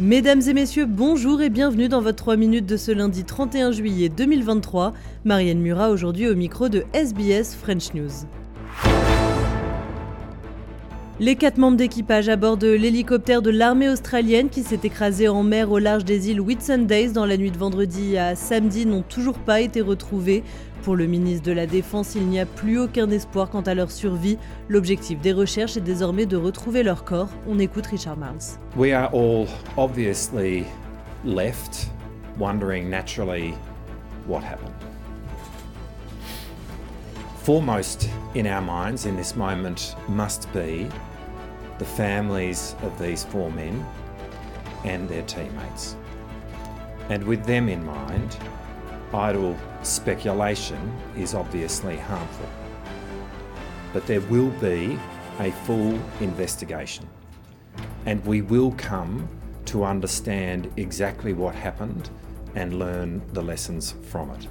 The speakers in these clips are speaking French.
Mesdames et messieurs, bonjour et bienvenue dans votre 3 minutes de ce lundi 31 juillet 2023. Marianne Murat aujourd'hui au micro de SBS French News. Les quatre membres d'équipage à bord de l'hélicoptère de l'armée australienne qui s'est écrasé en mer au large des îles Whitsundays dans la nuit de vendredi à samedi n'ont toujours pas été retrouvés. Pour le ministre de la Défense, il n'y a plus aucun espoir quant à leur survie. L'objectif des recherches est désormais de retrouver leur corps. On écoute Richard Marles. We are all obviously left wondering naturally what happened. Foremost in our minds in this moment must be the families of these four men and their teammates. And with them in mind, idle speculation is obviously harmful. But there will be a full investigation, and we will come to understand exactly what happened and learn the lessons from it.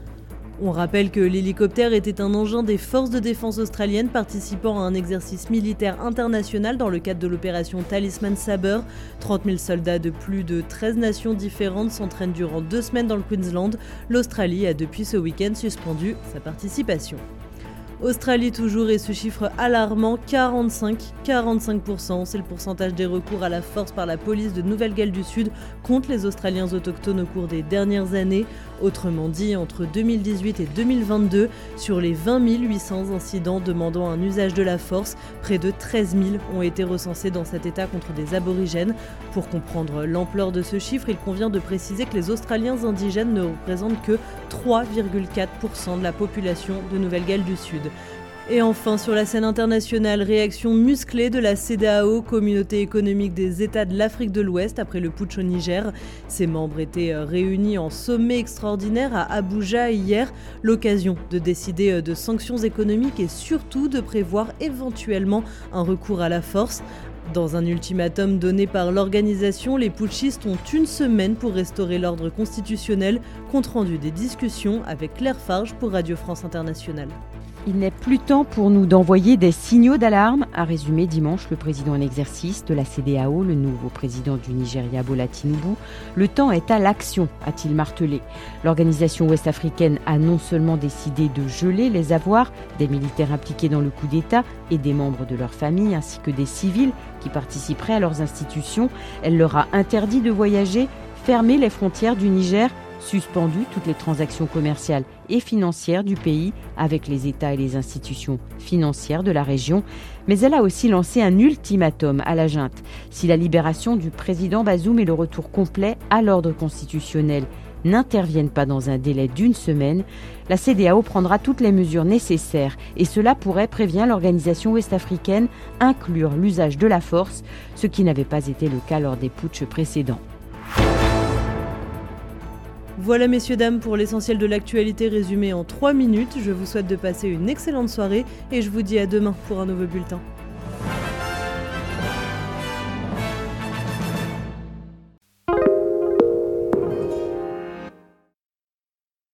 On rappelle que l'hélicoptère était un engin des forces de défense australiennes participant à un exercice militaire international dans le cadre de l'opération Talisman Sabre. 30 000 soldats de plus de 13 nations différentes s'entraînent durant deux semaines dans le Queensland. L'Australie a depuis ce week-end suspendu sa participation. Australie toujours et ce chiffre alarmant, 45, 45%, c'est le pourcentage des recours à la force par la police de Nouvelle-Galles du Sud contre les Australiens autochtones au cours des dernières années. Autrement dit, entre 2018 et 2022, sur les 20 800 incidents demandant un usage de la force, près de 13 000 ont été recensés dans cet état contre des aborigènes. Pour comprendre l'ampleur de ce chiffre, il convient de préciser que les Australiens indigènes ne représentent que 3,4% de la population de Nouvelle-Galles du Sud. Et enfin, sur la scène internationale, réaction musclée de la CDAO, communauté économique des États de l'Afrique de l'Ouest, après le putsch au Niger. Ses membres étaient euh, réunis en sommet extraordinaire à Abuja hier, l'occasion de décider euh, de sanctions économiques et surtout de prévoir éventuellement un recours à la force. Dans un ultimatum donné par l'organisation, les putschistes ont une semaine pour restaurer l'ordre constitutionnel, compte rendu des discussions avec Claire Farge pour Radio France Internationale. Il n'est plus temps pour nous d'envoyer des signaux d'alarme, a résumé dimanche le président en exercice de la CDAO, le nouveau président du Nigeria Bola Tinubu. Le temps est à l'action, a-t-il martelé. L'organisation ouest-africaine a non seulement décidé de geler les avoirs des militaires impliqués dans le coup d'État et des membres de leur famille, ainsi que des civils qui participeraient à leurs institutions, elle leur a interdit de voyager, fermé les frontières du Niger suspendu toutes les transactions commerciales et financières du pays avec les États et les institutions financières de la région, mais elle a aussi lancé un ultimatum à la junte. Si la libération du président Bazoum et le retour complet à l'ordre constitutionnel n'interviennent pas dans un délai d'une semaine, la CDAO prendra toutes les mesures nécessaires et cela pourrait, prévient l'organisation ouest-africaine, inclure l'usage de la force, ce qui n'avait pas été le cas lors des putschs précédents. Voilà messieurs dames pour l'essentiel de l'actualité résumée en 3 minutes. Je vous souhaite de passer une excellente soirée et je vous dis à demain pour un nouveau bulletin.